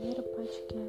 primeiro podcast.